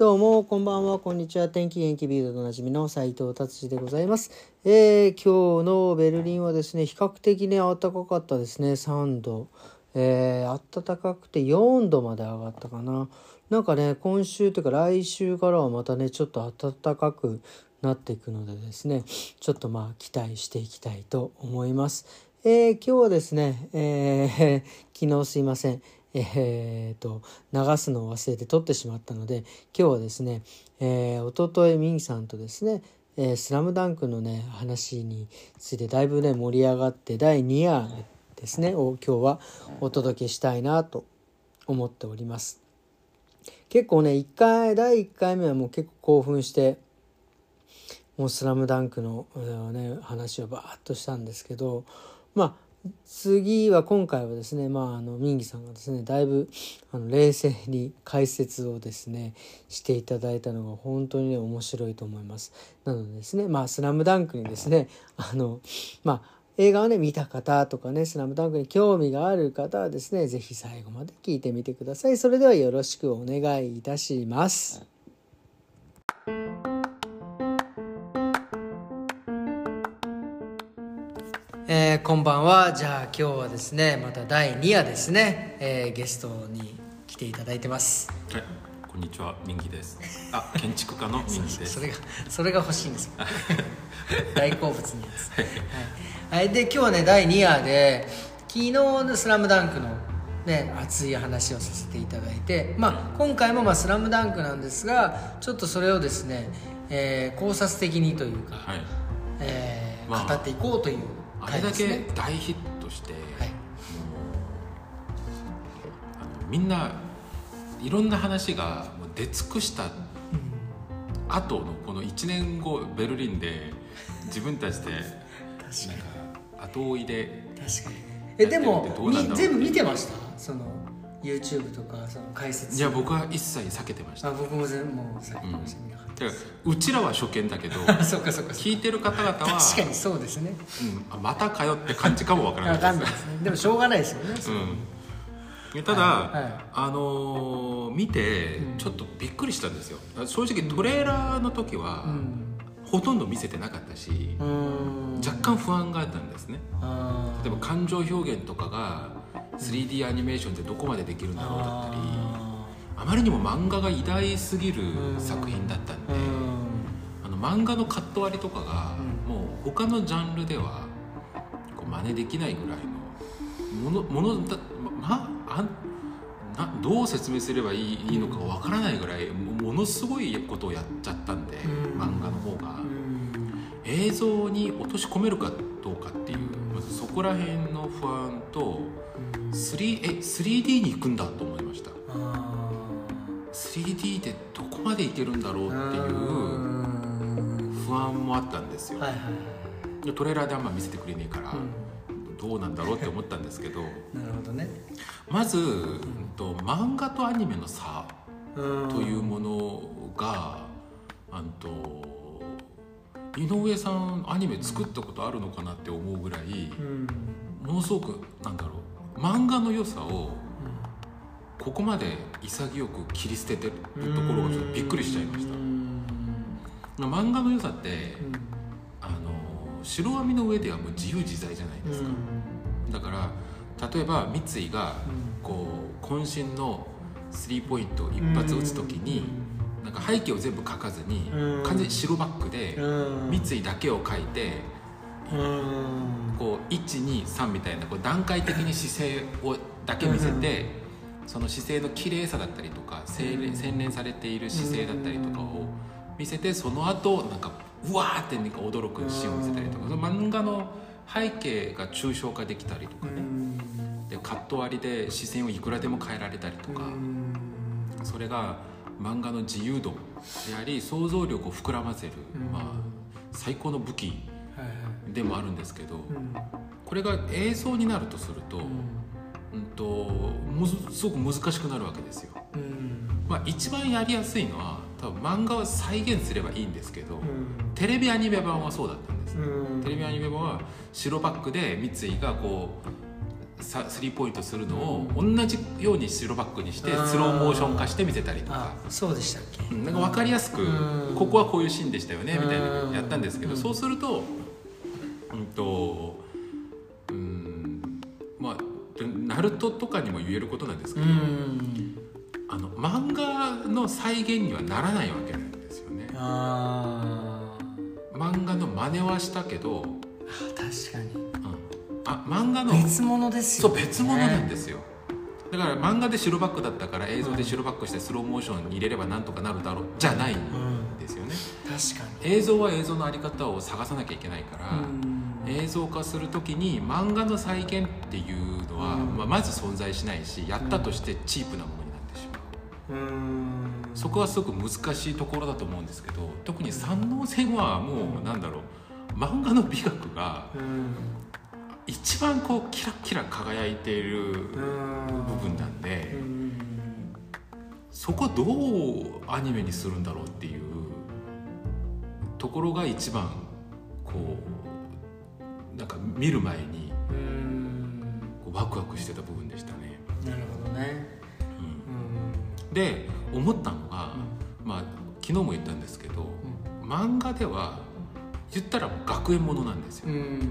どうも、こんばんは、こんにちは。天気元気ビルドでおなじみの斉藤達治でございます。えー、今日のベルリンはですね、比較的ね、暖かかったですね、3度。えー、暖かくて4度まで上がったかな。なんかね、今週というか来週からはまたね、ちょっと暖かくなっていくのでですね、ちょっとまあ期待していきたいと思います。えー、今日はですね、えー、昨日すいません。えー、と流すのを忘れて撮ってしまったので今日はですね、えー、おとといミンさんとですね「えー、スラムダンクのね話についてだいぶね盛り上がって第2夜ですねを今日はお届けしたいなと思っております。結構ね1回第1回目はもう結構興奮してもう「スラムダンクの、ね、話をバーッとしたんですけどまあ次は今回はですねまああのミンギさんがですねだいぶあの冷静に解説をですねしていただいたのが本当にね面白いと思います。なのでですねまあ「スラムダンクにですねあのまあ映画をね見た方とかね「スラムダンクに興味がある方はですね是非最後まで聞いてみてください。それではよろしくお願いいたします。えー、こんばんは。じゃあ今日はですねまた第2夜ですね、えー、ゲストに来ていただいてます。はい。こんにちは。ミンギです。あ建築家のミンギです。それが それが欲しいんです 大好物のやつ。はい、はい、で今日はね第2夜で昨日の「スラムダンクのね、熱い話をさせていただいて、まあ、今回もまあ「スラムダンクなんですがちょっとそれをですね、えー、考察的にというか、はい。えー、まあ、語っていこうというあれだけ大ヒットして、はい、あのみんないろんな話がもう出尽くした後のこの1年後ベルリンで自分たちでなんか後追いで確かに。えでも全部見てました？その YouTube とかその解説。いや僕は一切避けてました。あ僕も全部もう避けてました、うん。うちらは初見だけど そうかそうか聞いてる方々は確かにそうですね、うん、またかよって感じかもわからない。ですね。でもしょうがないですよね、うん、ただ、はい。はい、あのー、見てちょっとびっくりしたんですよ。正直トレーラーの時は、うん、ほとんど見せてなかったし若干不安があったんですね。例えば感情表現とかが 3D アニメーションでどこまでできるんだろうだったりあまりにも漫画が偉大すぎる作品だったんで、あの漫画のカット割りとかが、もう他のジャンルではこう真似できないぐらいのものものだまあなどう説明すればいいのかわからないぐらいものすごいことをやっちゃったんで、漫画の方が、映像に落とし込めるかどうかっていうまずそこら辺の不安と 3, え 3D に行くんだと思いました。3D でどこまでいけるんだろうっていう不安もあったんですよ、はいはい、トレーラーであんま見せてくれねえから、うん、どうなんだろうって思ったんですけど。なるほどね。まず、うん、と漫画とアニメの差というものがあんと井上さんアニメ作ったことあるのかなって思うぐらい、うん、ものすごくなんだろう漫画の良さをここまで潔く切り捨ててるところがちょっとびっくりしちゃいました。漫画の良さって、あの白網の上ではもう自由自在じゃないですか、だから例えば三井がこう渾身のスリーポイントを一発打つ時に、なんか背景を全部描かずに、完全に白バックで三井だけを描いて、こう123みたいなこう段階的に姿勢をだけ見せて、その姿勢の綺麗さだったりとか洗練されている姿勢だったりとかを見せてその後なんかうわーってなんか驚くシーンを見せたりとか。その漫画の背景が抽象化できたりとかね。でカット割りで視線をいくらでも変えられたりとか。それが漫画の自由度であり想像力を膨らませる、まあ、最高の武器でもあるんですけどこれが映像になるとすると。うん。とむすごく難しくなるわけですよ。うん、まあ、一番やりやすいのは多分漫画を再現すればいいんですけど、うん、テレビアニメ版はそうだったんです、うん、テレビアニメ版は白バックで三井がこうさスリーポイントするのを同じように白バックにしてスローモーション化して見せたりとか。あそうでしたっけ？うん。なんか分かりやすくうん。ここはこういうシーンでしたよねみたいなうんやったんですけどうん。そうするとうんとうんまあナルトとかにも言えることなんですけうどん。あの漫画の再現にはならないわけなんですよね。あ漫画の真似はしたけど、うん、ー確かに。あ漫画の別物ですよ、そう別物なんですよ。だから漫画で白バックだったから映像で白バックしてスローモーションに入れればなんとかなるだろうじゃないんうんですよね。確かに。映像は映像のあり方を探さなきゃいけないから、うん映像化する時に漫画の再現っていうのは、うん。まあ、まず存在しないしやったとしてチープなものになってしまう。うん。そこはすごく難しいところだと思うんですけど特に三能線はもうなんだろう漫画の美学がうん一番こうキラッキラ輝いているうん。部分なんで、うん。そこどうアニメにするんだろうっていうところが一番こうなんか見る前にうん。こうワクワクしてた部分でしたね。なるほどね。うん。で思ったのが、まあ昨日も言ったんですけど漫画では言ったら学園ものなんですよ。うんうん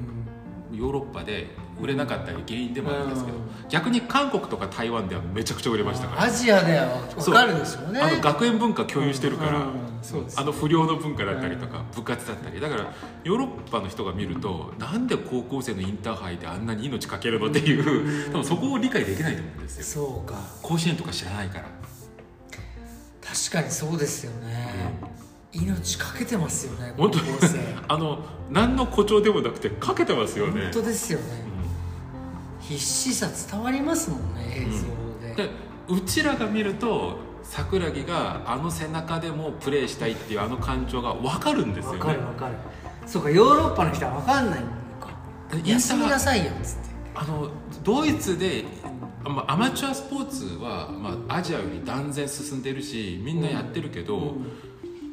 ヨーロッパで売れなかったり原因でもあるんですけどうん。逆に韓国とか台湾ではめちゃくちゃ売れましたから。アジアでは分かるでしょうね。あの学園文化共有してるから、うん。そうですあの不良の文化だったりとか、部活だったり。だからヨーロッパの人が見るとなんで高校生のインターハイであんなに命かけるのっていう、多分そこを理解できないと思うんですよ。そうか。甲子園とか知らないから、確かにそうですよね、命かけてますよね高本当？校生。あの何の誇張でもなくてかけてますよね。本当ですよね。必死さ伝わりますもんね映像うんで、でうちらが見ると桜木があの背中でもプレーしたいっていうあの感情が分かるんですよね。分かる分かる。そうかヨーロッパの人は分かんないのか。休みなさいよっつって。あのドイツであまあアマチュアスポーツは、まあ、アジアより断然進んでるしみんなやってるけど、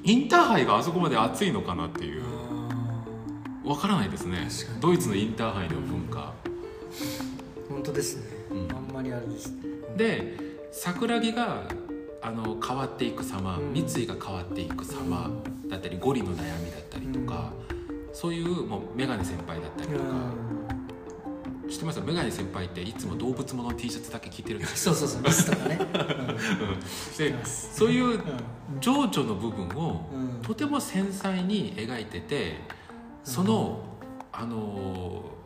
インターハイがあそこまで熱いのかなっていう。わからないですね。ドイツのインターハイの文化、本当ですね、うん。あんまりあれですね。で桜木があの変わっていく様、うん。三井が変わっていく様だったりゴリの悩みだったりとか、そういうもうメガネ先輩だったりとか、知ってます？メガネ先輩っていつも動物もの T シャツだけ着てるんですよそうそうそうリスとかね、でます。そういううん。情緒の部分をうん。とても繊細に描いててその、あのー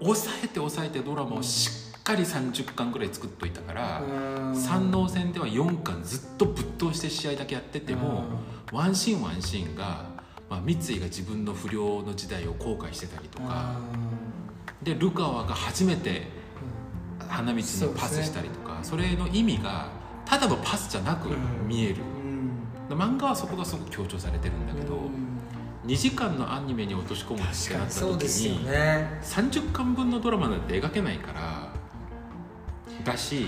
抑えて抑えてドラマをしっかり30巻ぐらい作っといたから、うん。三能戦では4巻ずっとぶっ通して試合だけやってても、ワンシーンワンシーンが、まあ、三井が自分の不良の時代を後悔してたりとか、でルカワが初めて花道にパスしたりとかそ,、れの意味がただのパスじゃなく見える、うん。漫画はそこがすごく強調されてるんだけど、うん。2時間のアニメに落とし込むってなった時に、ね。30巻分のドラマなんて描けないからだし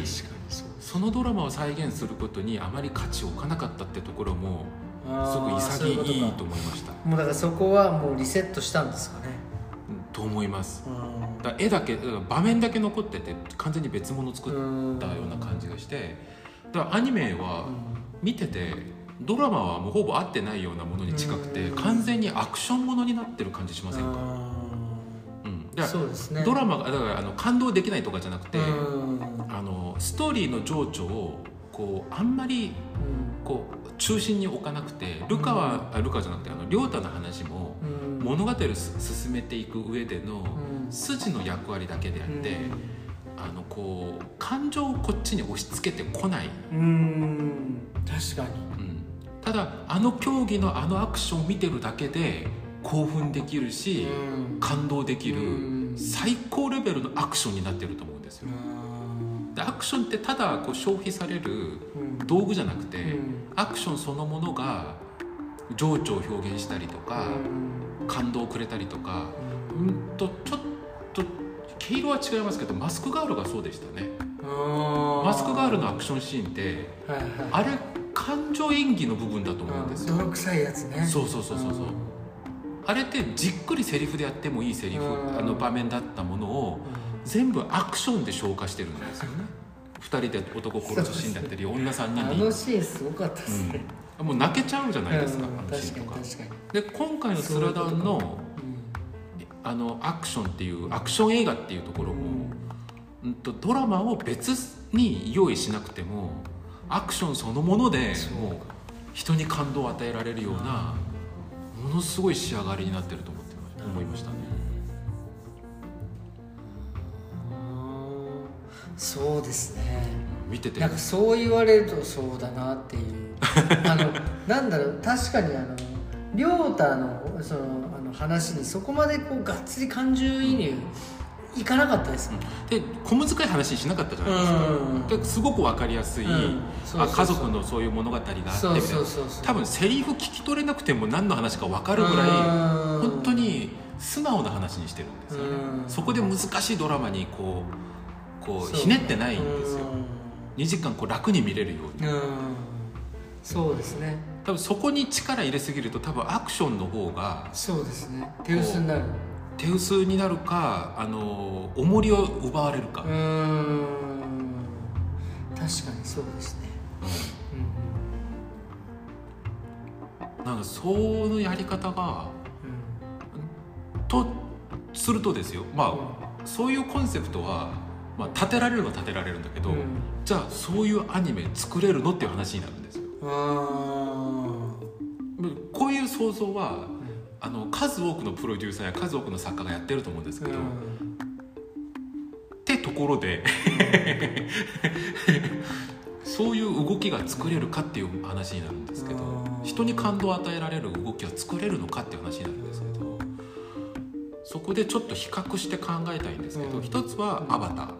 そのドラマを再現することにあまり価値を置かなかったってところもすごく潔いいと思いました。もうだからそこはもうリセットしたんですかね。と思います。うんだ絵だけ場面だけ残ってて完全に別物作ったような感じがしてだからアニメは見ててドラマはもうほぼ合ってないようなものに近くてうん。完全にアクションものになってる感じしませんか、うん、だからドラマがだからあの感動できないとかじゃなくて、うん。あのストーリーの情緒をこうあんまりこう中心に置かなくてルカは、あルカじゃなくてあの亮太の話もうん物語を進めていく上でのうん。筋の役割だけであって、うん。あのこう感情をこっちに押し付けてこない、うん。確かに。うん。ただあの競技のあのアクションを見てるだけで興奮できるし、うん。感動できる、うん。最高レベルのアクションになってると思うんですよ。でアクションってただこう消費されるうん。道具じゃなくて、うん。アクションそのものが情緒を表現したりとか、感動をくれたりとか、うん、とちょっと毛色は違いますけどマスクガールがそうでしたね。ママスクガールのアクションシーンってはいはい。あれ感情演技の部分だと思うんですよ、泥臭いやつね。そうそうそうそうそう。あれってじっくりセリフでやってもいいセリフ、うん。あの場面だったものを全部アクションで消化してるんですよね二人で男殺すシーンだったり女3人あでのシーンすごかったですね、もう泣けちゃうじゃないですか、うんあのシーンとか。で今回の「スラダンの」あのアクションっていうアクション映画っていうところも、うん、とドラマを別に用意しなくてもアクションそのものでもう人に感動を与えられるようなものすごい仕上がりになってると思ってま思いましたね。そうですね。見てて。なんかそう言われるとそうだなっていう。あのなんだろう確かにあの亮太のそのあの話にそこまでこうがっつり感情移入いかなかったですもん、で小難しい話にしなかったじゃないですか、うん。ですごく分かりやすい、あ家族のそういう物語があって多分セリフ聞き取れなくても何の話か分かるぐらいうん。本当に素直な話にしてるんですよね。うん。そこで難しいドラマにこうこうひねってないんですよ。2時間こう楽に見れるように。うん、うんそうですね。多分そこに力入れすぎると多分アクションの方がそうですね。手薄になる。手薄になるかあの重りを奪われるか、うーん。確かにそうですね。なんかそのやり方がうん。とするとですよ。まあ、うん。そういうコンセプトは、まあ、立てられるのは立てられるんだけど、うん。じゃあそういうアニメ作れるのっていう話になるんですよ。こういう想像はーあの数多くのプロデューサーや数多くの作家がやってると思うんですけど、うん。ってところで そういう動きが作れるかっていう話になるんですけど人に感動を与えられる動きは作れるのかっていう話になるんですけどそこでちょっと比較して考えたいんですけどうん。一つは「アバター」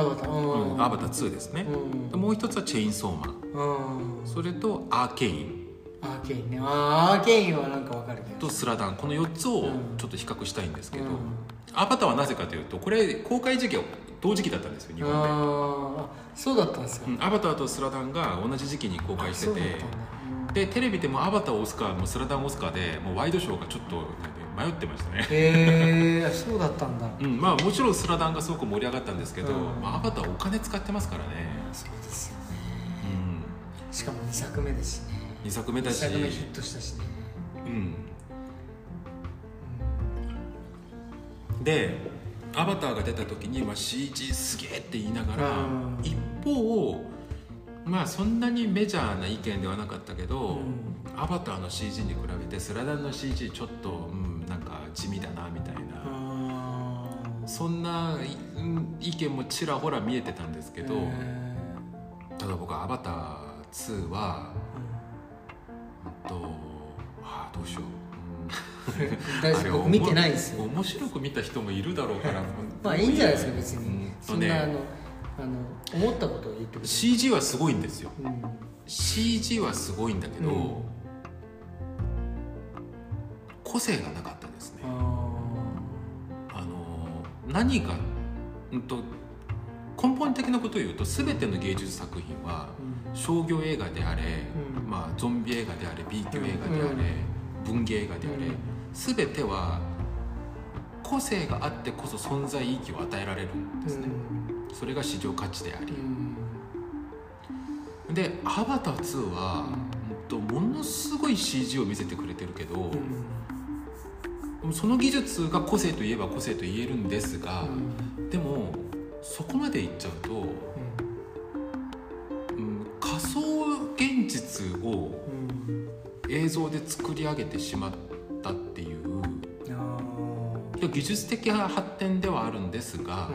アバター。うん。うんアバター2」ですね。うん。もう一つは「チェインソーマン。うん」それと「アーケイン。アーケインね。あーアーケインはなんかわかる」けどと「スラダン」この4つをちょっと比較したいんですけどうん「アバター」はなぜかというとこれ公開時期は同時期だったんですよ日本で。あー。そうだったんですか。うんアバターとスラダンが同じ時期に公開しててそうだったんだ。でテレビでもアバターオスカーもスラダンオスカーでもうワイドショーがちょっと迷ってましたね、へえそうだったんだ。うん、まあもちろんスラダンがすごく盛り上がったんですけど、うん。まあ、アバターお金使ってますからね、そうですよね。うしかも2作目ですしね。ん、2作目だ2し、作目ヒットしたしね。うん、でアバターが出た時に、まあ、CG すげえって言いながら、うん。一方まあそんなにメジャーな意見ではなかったけど、アバターの CG に比べてスラダンの CG ちょっと、うん、なんか地味だなみたいな、あそんな意見もちらほら見えてたんですけど、ただ僕「アバター2は」うん。とああどうしよう、あれ見てないんですよ。面白く見た人もいるだろうから まあいいんじゃないですか別うん。に。とねそんなあのあの思ったことを言ってくれ CG はすごいんですよ。うん。CG はすごいんだけど、うん。個性がなかった何が、うん、と根本的なことを言うと全ての芸術作品は商業映画であれ、うん。まあ、ゾンビ映画であれ B 級映画であれ、文芸映画であれ、うん。全ては個性があってこそ存在意義を与えられるんですね、それが市場価値であり。う、ん。で「アバター2は」うん。とものすごい CG を見せてくれてるけど、その技術が個性といえば個性と言えるんですが、でもそこまでいっちゃうと、うん、仮想現実を映像で作り上げてしまったっていういや技術的な発展ではあるんですが、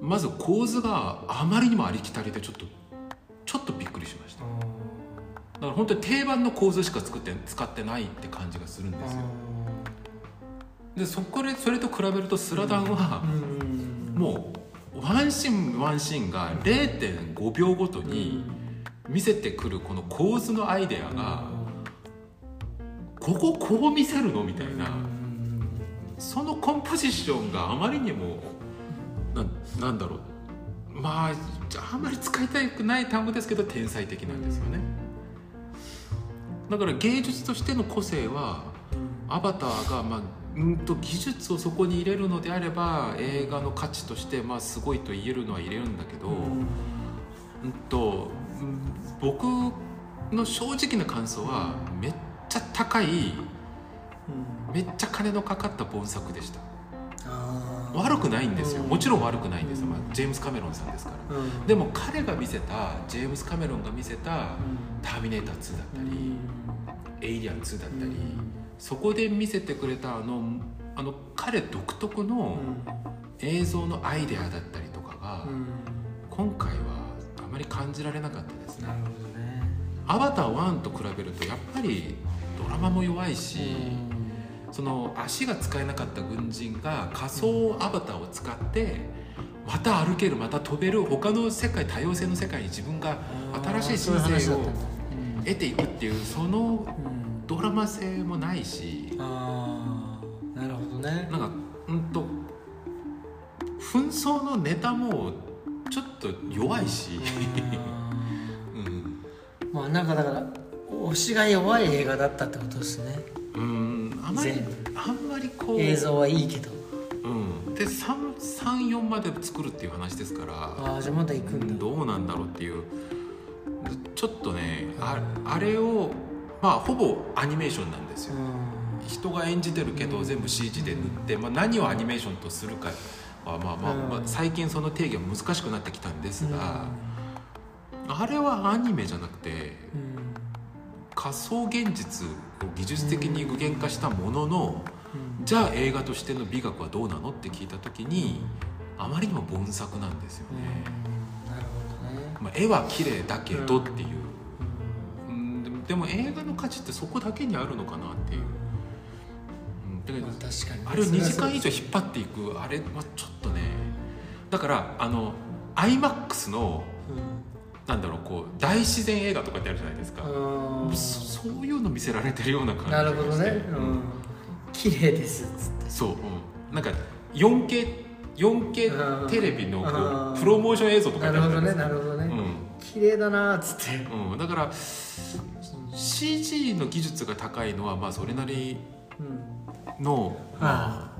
まず構図があまりにもありきたりでちょっとちょっとびっくりしました。だから本当に定番の構図しか作って使ってないって感じがするんですよでそこでそれと比べるとスラダンはもうワンシーンワンシーンが0.5秒ごとに見せてくるこの構図のアイデアがこここう見せるのみたいなそのコンポジションがあまりにもななんだろう。まああんまり使いたくない単語ですけど天才的なんですよね。だから芸術としての個性はアバターが、まあ、うんと技術をそこに入れるのであれば映画の価値としてまあすごいと言えるのは入れるんだけど、うん。とうん僕の正直な感想はめっちゃ高いめっちゃ金のかかった本作でした。悪くないんですよ。うん。もちろん悪くないんですよ、うんまあ、ジェームス・カメロンさんですから。うん。でも彼が見せたジェームス・カメロンが見せたうん「ターミネーター2」だったりうん「エイリアン2」だったり、うんそこで見せてくれたあのあの彼独特の映像のアイデアだったりとかが、うん。今回はあまり感じられなかったですね。ね。アバター1と比べるとやっぱりドラマも弱いし、その足が使えなかった軍人が仮想アバターを使ってまた歩けるまた飛べる他の世界多様性の世界に自分が新しい人生を得ていくっていうそのドラマ性もないしああなるほどね。なんかうんと紛争のネタもちょっと弱いし、うん。まあなんかだから推しが弱い映画だったってことですね。うんあまり全あんまりこう映像はいいけど。うん、で34まで作るっていう話ですからああじゃあまだ行くんだ。どうなんだろうっていう。ちょっとねああれをまあほぼアニメーションなんですよ。人が演じてるけど全部 CG で塗って、まあ、何をアニメーションとするかは、まあまあまあ、最近その定義は難しくなってきたんですが、あれはアニメじゃなくて仮想現実を技術的に具現化したものの、じゃあ映画としての美学はどうなのって聞いた時にあまりにも凡作なんですよね、まあ、絵は綺麗だけどっていう、うん、でも映画の価値ってそこだけにあるのかなっていう、うん、だからまあ確かにあれを2時間以上引っ張っていくあれはちょっとねだからあの IMAX のなんだろうこう大自然映画とかってあるじゃないですか、うん。そそういうの見せられてるような感じなるほどね。うん。綺麗ですっつって。そう、うん、なんか 4K, 4K テレビのこうん。うプロモーション映像とかなるほどねってあるじゃなるほどねないですか綺麗だなっつって。うんうん、だから CG の技術が高いのはまあそれなりうん。の、ま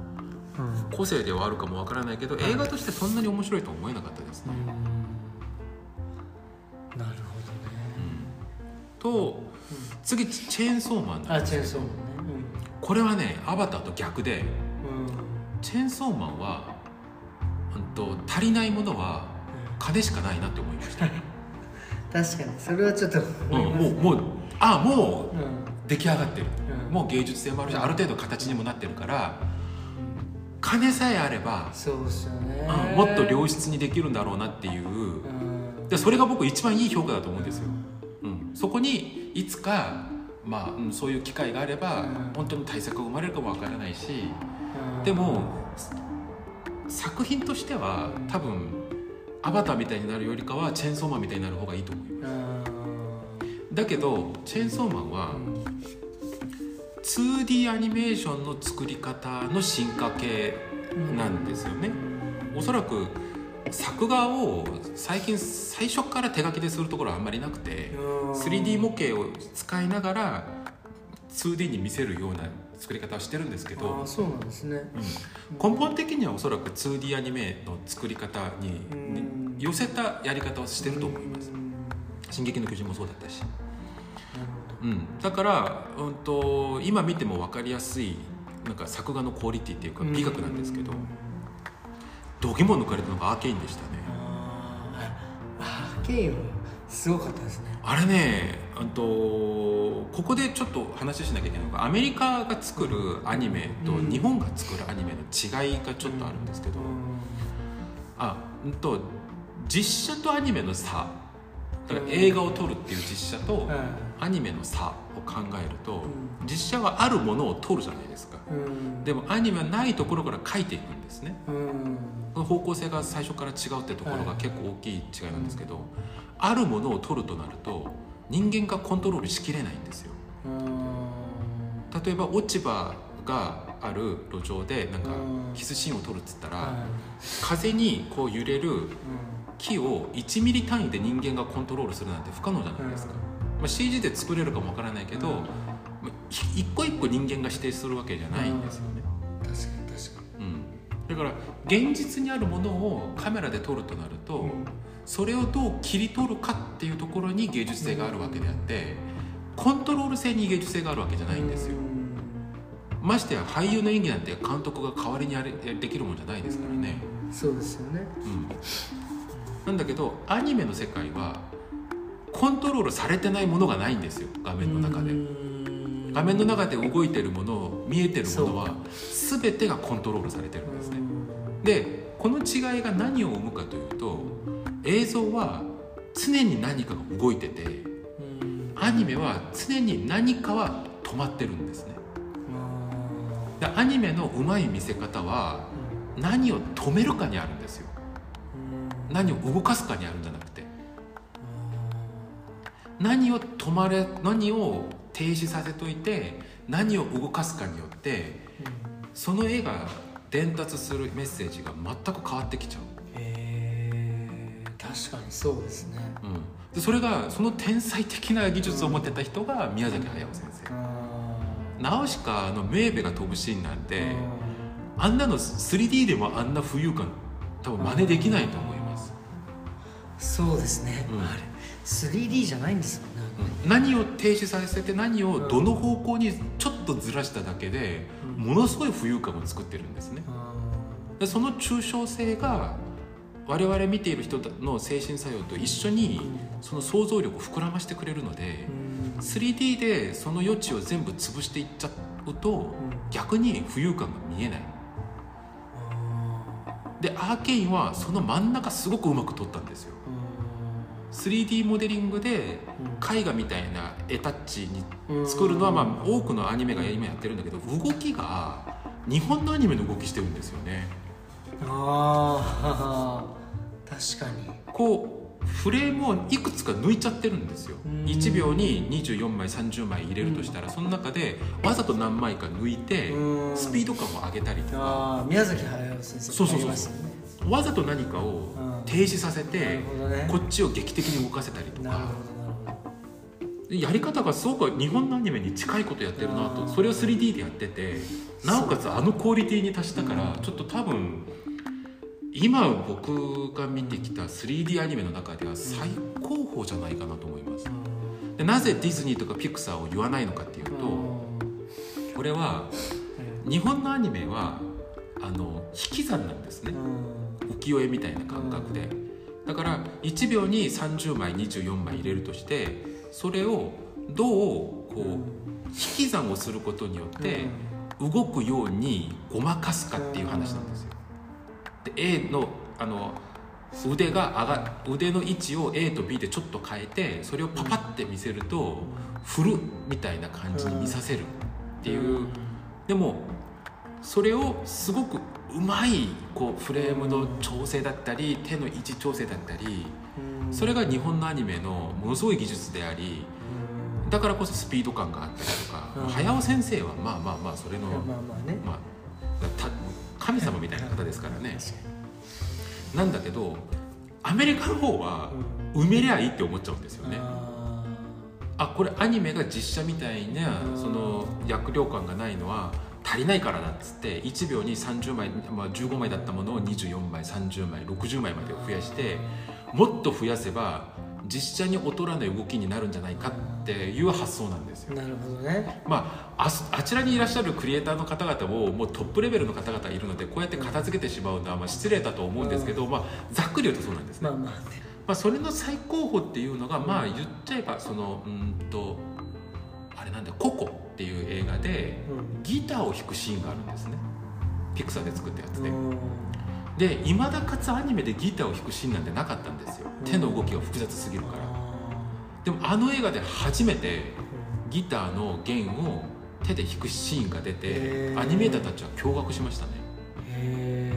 あ、うん。個性ではあるかもわからないけど映画としてそんなに面白いとは思えなかったですね。なるほどね。と次チェーンソーマンなん。あですチェーンソーマンね。これはねアバターと逆でうん。うんチェーンソーマンは、うん、と足りないものは金しかないなって思いました、確かに。それはちょっとうん、思いますもうもうあもううん。出来上がってる。うん。もう芸術性もあるしある程度形にもなってるから金さえあれば、そうっすよね。うんもっと良質にできるんだろうなっていう。うん。でそれが僕一番いい評価だと思うんですよ、うん、そこにいつか、まあうん、そういう機会があれば、うん。本当に対策が生まれるかもわからないしうん。でも作品としては多分アバターみたいになるよりかはチェーンソーマンみたいになる方がいいと思ううんだけどチェーンソーマンは 2D アニメーションの作り方の進化系なんですよね。おそらく作画を最近最初から手書きでするところはあんまりなくて 3D 模型を使いながら 2D に見せるような作り方をしてるんですけあどあそうなんですね。根本的にはおそらく 2D アニメの作り方にうん。寄せたやり方をしてると思います。うん「進撃の巨人」もそうだったし、うん、だから、うん、と今見ても分かりやすいなんか作画のクオリティっていうか美学なんですけどうん度肝抜かれたのがアーケインでしたね。アーケインはすごかったですね。あれねうんとここでちょっと話しなきゃいけないのがアメリカが作るアニメとうん。日本が作るアニメの違いがちょっとあるんですけど、あうんと実写とアニメの差だから映画を撮るっていう実写とアニメの差を考えると、う実写はあるものを撮るじゃないですか。うん。でもアニメはないところから描いていくんですね。うん。その方向性が最初から違うってところが結構大きい違いなんですけど、あるものを撮るとなると人間がコントロールしきれないんですよ。うん。例えば落ち葉がある路上でなんかうん。キスシーンを撮るっつったら、はい。風にこう揺れるうん木を1ミリ単位で人間がコントロールするなんて不可能じゃないですか、まあ、CG で作れるかもわからないけど、うん。まあひ一個一個人間が指定するわけじゃないんですよね、だから現実にあるものをカメラで撮るとなると、うん。それをどう切り取るかっていうところに芸術性があるわけであってコントロール性に芸術性があるわけじゃないんですよ。ましてや俳優の演技なんて監督が代わりにやれできるもんじゃないですからね、そうですよね。うん、なんだけどアニメの世界はコントロールされてないものがないんですよ画面の中で。うん。画面の中で動いてるもの見えてるものはそ全てがコントロールされてるんですね。でこの違いが何を生むかというと映像は常に何かが動いててうん。アニメは常に何かは止まってるんですね。でアニメのうまい見せ方は何を止めるかにあるんですよ何を動かすかにあるんじゃなくて何を止まれ何を停止させといて何を動かすかによってその絵が伝達するメッセージが全く変わってきちゃう、確かにそうですね。うん、でそれがその天才的な技術を持ってた人が宮崎駿先生。ナウシカのメーベが飛ぶシーンなんてあんなの 3D でもあんな浮遊感多分真似できないと思います、そうですね、うん。あれ 3D じゃないんですん。何を停止させて何をどの方向にちょっとずらしただけでうん。ものすごい浮遊感を作ってるんですね。でその抽象性が我々見ている人の精神作用と一緒にその想像力を膨らましてくれるので 3D でその余地を全部潰していっちゃうと逆に浮遊感が見えない。でアーケインはその真ん中すごくうまく撮ったんですよ 3D モデリングで絵画みたいな絵タッチに作るのはまあ多くのアニメが今やってるんだけど動きが日本のアニメの動きしてるんですよね。ああ確かに。こうフレームをいくつか抜いちゃってるんですよ。うん。1秒に24枚30枚入れるとしたらその中でわざと何枚か抜いてうん。スピード感を上げたりとか。ああ宮崎駿先生そうそうそうありますよねわざと何かを停止させなてね。こっちを劇的に動かせたりとか。やり方がすごく日本のアニメに近いことやってるなとそれを 3D でやっててなおかつあのクオリティに達したからうんちょっと多分今僕が見てきた 3D アニメの中では最高峰じゃないかなと思います。でなぜディズニーとかピクサーを言わないのかっていうとこれは日本のアニメはあの引き算なんですね浮世絵みたいな感覚で。だから1秒に30枚24枚入れるとしてそれをどうこう引き算をすることによって動くようにごまかすかっていう話なんですよ。で A のあの腕が上が腕の位置を A と B でちょっと変えてそれをパパって見せると振るみたいな感じに見させるっていう。でもそれをすごくうまいこうフレームの調整だったり手の位置調整だったりそれが日本のアニメのものすごい技術でありだからこそスピード感があったりとかうん。早尾先生はまあまあまあそれのまあまあね。まあた神様みたいな方ですからね。なんだけどアメリカの方は埋めりゃいいって思っちゃうんですよね。ああこれアニメが実写みたいなうん。その躍動感がないのは足りないからだっつって1秒に30枚、まあ、15枚だったものを24枚30枚60枚まで増やしてもっと増やせば実写に劣らない動きになるんじゃないかっていう発想なんですよ。なるほどねまあ、あすあちらにいらっしゃるクリエイターの方々ももうトップレベルの方々いるのでこうやって片付けてしまうのはまあ失礼だと思うんですけど、まあ、ざっくり言うとそうなんですね。まあまあねまあ、それの最高峰っていうのがまあ言っちゃえばそのうんとあれなんだよ「ココ」っていう映画でギターを弾くシーンがあるんですね。ピクサーで作ったやつで。でいまだかつアニメでギターを弾くシーンなんてなかったんですよ。手の動きが複雑すぎるから。でもあの映画で初めてギターの弦を手で弾くシーンが出てアニメーターたちは驚愕しましたね。へ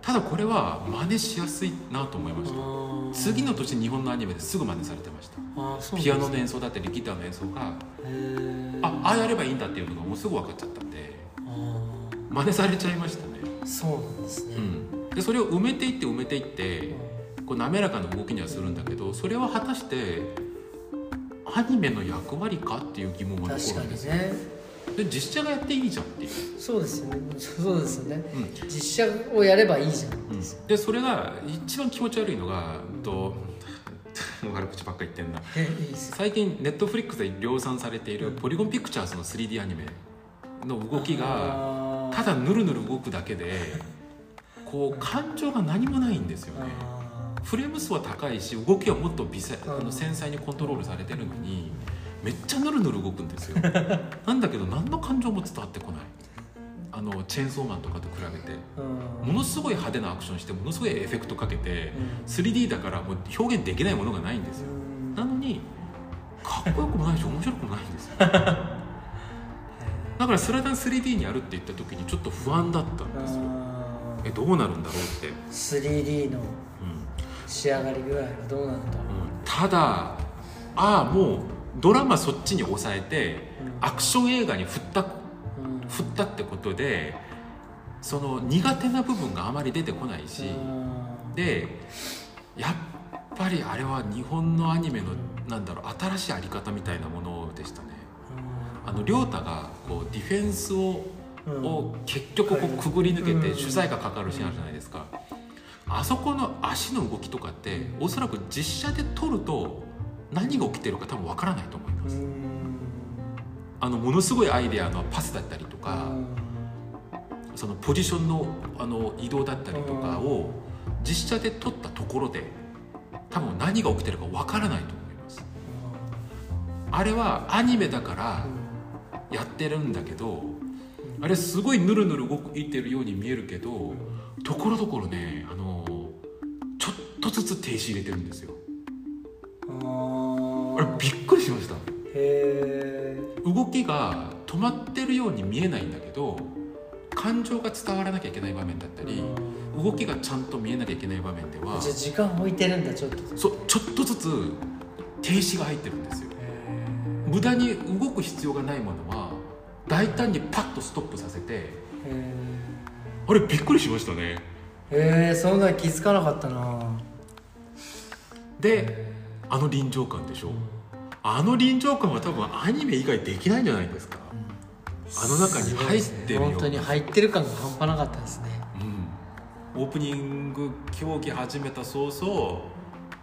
ただこれは真似しやすいなと思いました。え次の年日本のアニメですぐ真似されてました。あそうピアノの演奏だったりギターの演奏があああやればいいんだっていうのがもうすぐ分かっちゃったんであ真似されちゃいましたね、ーそうなんですね。うん、でそれを埋めていって埋めていってこう滑らかな動きにはするんだけどそれは果たしてアニメの役割かっていう疑問は確か残るんですよ、にねで実写がやっていいじゃんっていう、そうですよね。そうですよね。うん。実写をやればいいじゃん。でそれが一番気持ち悪いのがうんと悪口ばっかり言ってんな。最近ネットフリックスで量産されているうん。ポリゴンピクチャーズの 3D アニメの動きがただぬるぬる動くだけでこう感情が何もないんですよね。あフレーム数は高いし動きはもっと微細うん。あの繊細にコントロールされてるのにめっちゃぬるぬる動くんですよ。なんだけど何の感情も伝わってこない。あのチェーンソーマンとかと比べて。ーうん。ものすごい派手なアクションしてものすごいエフェクトかけてうん。3D だからもう表現できないものがないんですよ。うん。なのにかっこよくもないし面白くもないんですよだからスラダン 3D にやるって言った時にちょっと不安だったんですよ。あえどうなるんだろうって、ー 3D のうん。仕上がり具合はどうなんだう。ん。ただああもうドラマそっちに抑えてアクション映画に振ったうん。振ったってことでその苦手な部分があまり出てこないし、うん。でやっぱりあれは日本のアニメのなんだろう新しいあり方みたいなものでしたね。あの亮太がこうディフェンスを,、うん。を結局こうくぐり抜けてうん。取材がかかるシーンあるじゃないですか。あそこの足の動きとかっておそらく実写で撮ると何が起きてるか多分わからないと思います。うん。あのものすごいアイデアのパスだったりとかそのポジションのあの移動だったりとかを実写で撮ったところで多分何が起きてるかわからないと思います。あれはアニメだからやってるんだけどあれすごいヌルヌル動いてるように見えるけどところどころねあのちょっとずつ停止入れてるんですよあれびっくりしました。動きが止まってるように見えないんだけど感情が伝わらなきゃいけない場面だったり動きがちゃんと見えなきゃいけない場面ではじゃあ時間置いてるんだちょっと。そちょっとずつ停止が入ってるんですよ。へ無駄に動く必要がないものは大胆にパッとストップさせてえあれびっくりしましたね。へえそんな気づかなかったな。であの臨場感でしょ？あの臨場感は多分アニメ以外できないんじゃないですか？あの中に入ってるような。本当に入ってる感が半端なかったですね。うん、オープニング競技始めた早々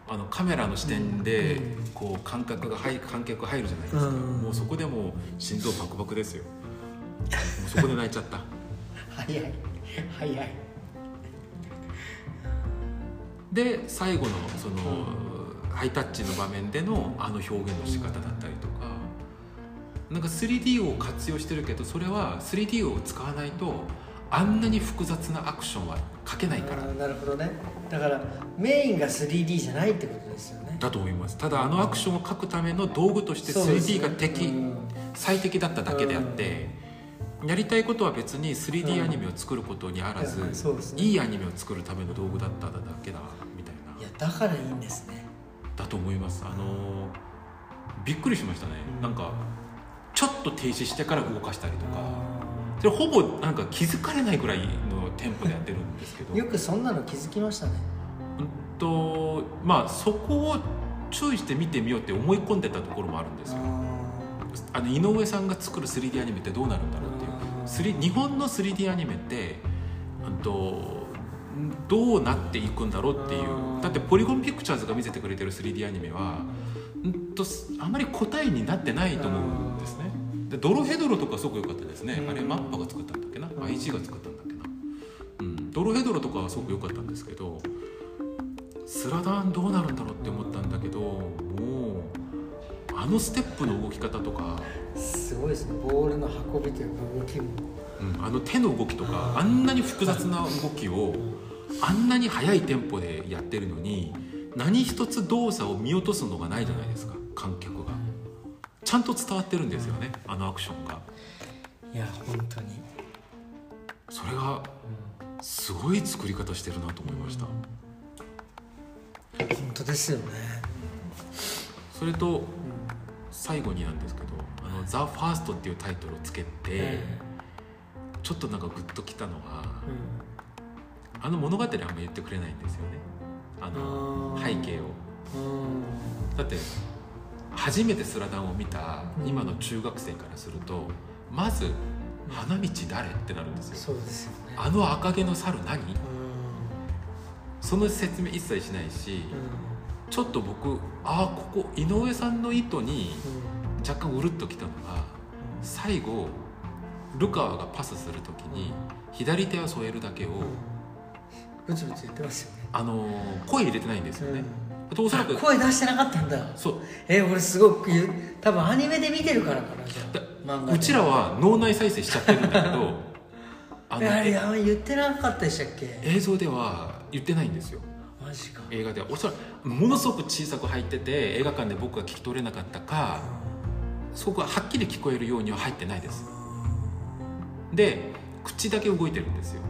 あのカメラの視点でうん。こう感覚が入観客が入るじゃないですか、うん。もうそこでもう心臓バクバクですよ。もうそこで泣いちゃった。早い。早い。で最後のそのハイタッチの場面でのあの表現の仕方だったりとか。なんか 3D を活用してるけどそれは 3D を使わないとあんなに複雑なアクションは描けないから。なるほどね。だからメインが 3D じゃないってことですよね。だと思います。ただあのアクションを描くための道具としてそうですね 3D が適、うん最適だっただけであって、やりたいことは別に 3D アニメを作ることにあらず、うん。そうですね。いいアニメを作るための道具だっただけだみたいな。いやだからいいんですねだと思います。あのーびっくりしましたね、なんかちょっと停止してから動かしたりとか。あそれほぼなんか気づかれないぐらいのテンポでやってるんですけど。ーよくそんなの気づきましたね。うんとまあそこを注意して見てみようって思い込んでたところもあるんですよ。あの井上さんが作る 3D アニメってどうなるんだろうっていう。日本の 3D アニメってうんとどうなっていくんだろうっていう。だってポリゴンピクチャーズが見せてくれてる 3D アニメはうんとあまり答えになってないと思うんですね。でドロヘドロとかすごく良かったですね。うん。あれマッパが作ったんだっけな？うん。IG が作ったんだっけな？うん。ドロヘドロとかはすごく良かったんですけどスラダンどうなるんだろうって思ったんだけどもうあのステップの動き方とか。すごいですね。ボールの運びというか動きもうん。あの手の動きとかあんなに複雑な動きをあんなに速いテンポでやってるのに何一つ動作を見落とすのがないじゃないですか観客が。ちゃんと伝わってるんですよねあのアクションが。いや本当に、それがすごい作り方してるなと思いました。本当ですよね、それと最後になんですけど「あのザ・ファーストっていうタイトルをつけてえちょっとなんかグッときたのがえあの物語はあんま言ってくれないんですよね。あの背景を。うん。だって初めてスラダンを見た今の中学生からするとまず「花道誰?」ってなるんですよ。そうですよね。あの赤毛の猿何？うん。その説明一切しないしうん。ちょっと僕ああここ井上さんの意図にうん。若干うるっときたのが最後ルカワがパスする時に左手は添えるだけを、ブツブツ言ってますよねあの声入れてないん。ですよね、あとおそらく声出してなかったん。だそうえ俺すごく言う多分アニメで見てるからかなじゃ漫画うちらは脳内再生しちゃってるん。だけどあのえあれあ言ってなかったでしたっけ映像では言ってないん。ですよマジか映画ではおそらくものすごく小さく入ってて映画館で僕が聞き取れなかったかそこははっきり聞こえるようには入ってないですで口だけ動いてるんですよ。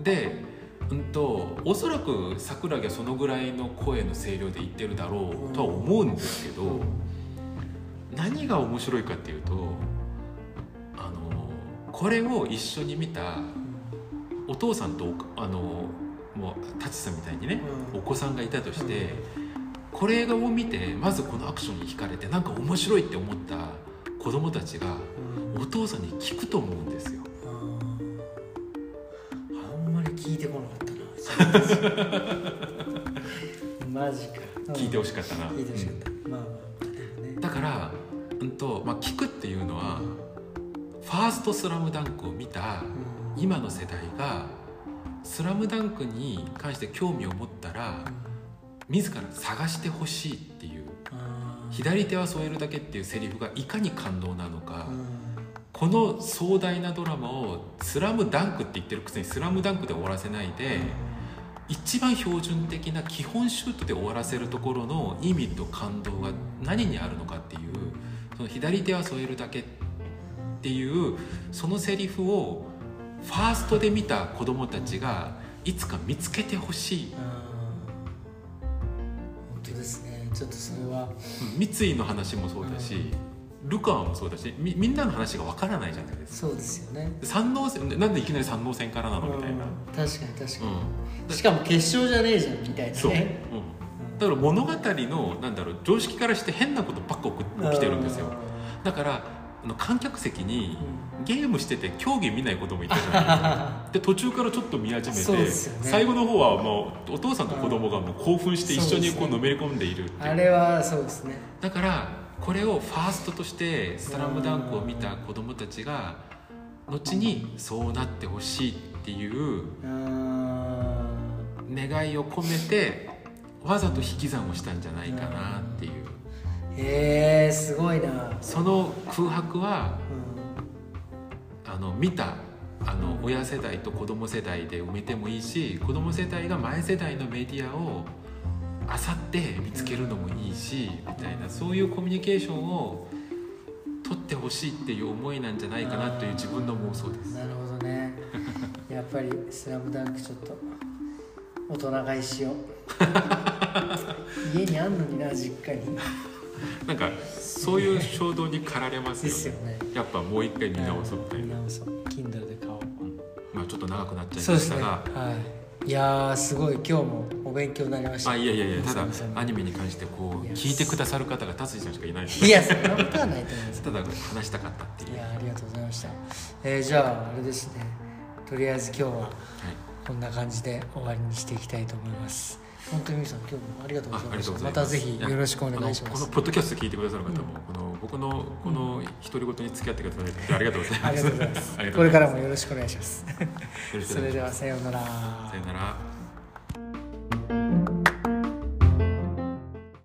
で、うんと、おそらく桜木はそのぐらいの声の声量で言ってるだろうとは思うんですけど、何が面白いかっていうとあのこれを一緒に見たお父さんとおあのもう舘さんみたいにね、うん。お子さんがいたとして、これを見てまずこのアクションに惹かれてなんか面白いって思った子供たちがうんお父さんに聞くと思うんですよ。あんまり聞いてこなかったな。マジか。聞いてほしかったな、聞いてほしかった。まあまあまあね。だから、うんとまあ、聞くっていうのは、ファースト「スラムダンクを見たうん。今の世代が「スラムダンクに関して興味を持ったら自ら探してほしいっていう。左手は添えるだけっていうセリフがいかに感動なのか、うんこの壮大なドラマを「スラムダンクって言ってるくせに「スラムダンクで終わらせないで、一番標準的な基本シュートで終わらせるところの意味と感動が何にあるのかっていうその左手は添えるだけっていうそのセリフをファーストで見た子供たちがいつか見つけてほしい。本当ですね。ちょっとそれは。うん三井の話もそうだしルカワもそうだしみみんなの話がわからないじゃないですか。そうですよね。三能線なんでいきなり三能線からなのみたいな、うん。確かに確かうん。にしかも決勝じゃねえじゃんみたいなそう、ねうん、だから物語のなんだろう常識からして変なことばっか起きてるんですよ。だからあの観客席にゲームしてて競技見ないこともいたじゃないですか。で途中からちょっと見始めて、ね。最後の方はもうお父さんと子供がもう興奮して一緒にこうのめり込んでいるっていう。あれはそうですね。だからこれをファーストとして「スラムダンクを見た子供たちが後にそうなってほしいっていうあ願いを込めてわざと引き算をしたんじゃないかなっていう。ーへえすごいな。その空白はうあの見たあの親世代と子供世代で埋めてもいいし子供世代が前世代のメディアを漁って見つけるのもいいしみたいなそういうコミュニケーションを取ってほしいっていう思いなんじゃないかなという自分の妄想です。んなるほどね。やっぱり「スラムダンクちょっと大人買いしよう。家にあんのにな実家に。なんかそういう衝動に駆られますよね。ね。やっぱもう一回見直そうみたいな、見直そう。Kindle で買おう。まあちょっと長くなっちゃいましたが、はい。いやーすごい。今日もお勉強になりました。あいやいやいやただアニメに関してこう聞いてくださる方が達治さんしかいないいやそんなことはないと思います。ただ話したかったっていう。いやありがとうございました。えーじゃああれですね。とりあえず今日ははい。こんな感じで終わりにしていきたいと思います。本当に皆さん今日もありがとうございました。またぜひよろしくお願いします。このポッドキャスト聞いてくださる方も、この僕のこの独り言に付き合ってくださってありがとうございます。これからもよろしくお願いします。それではさようなら。すさよなら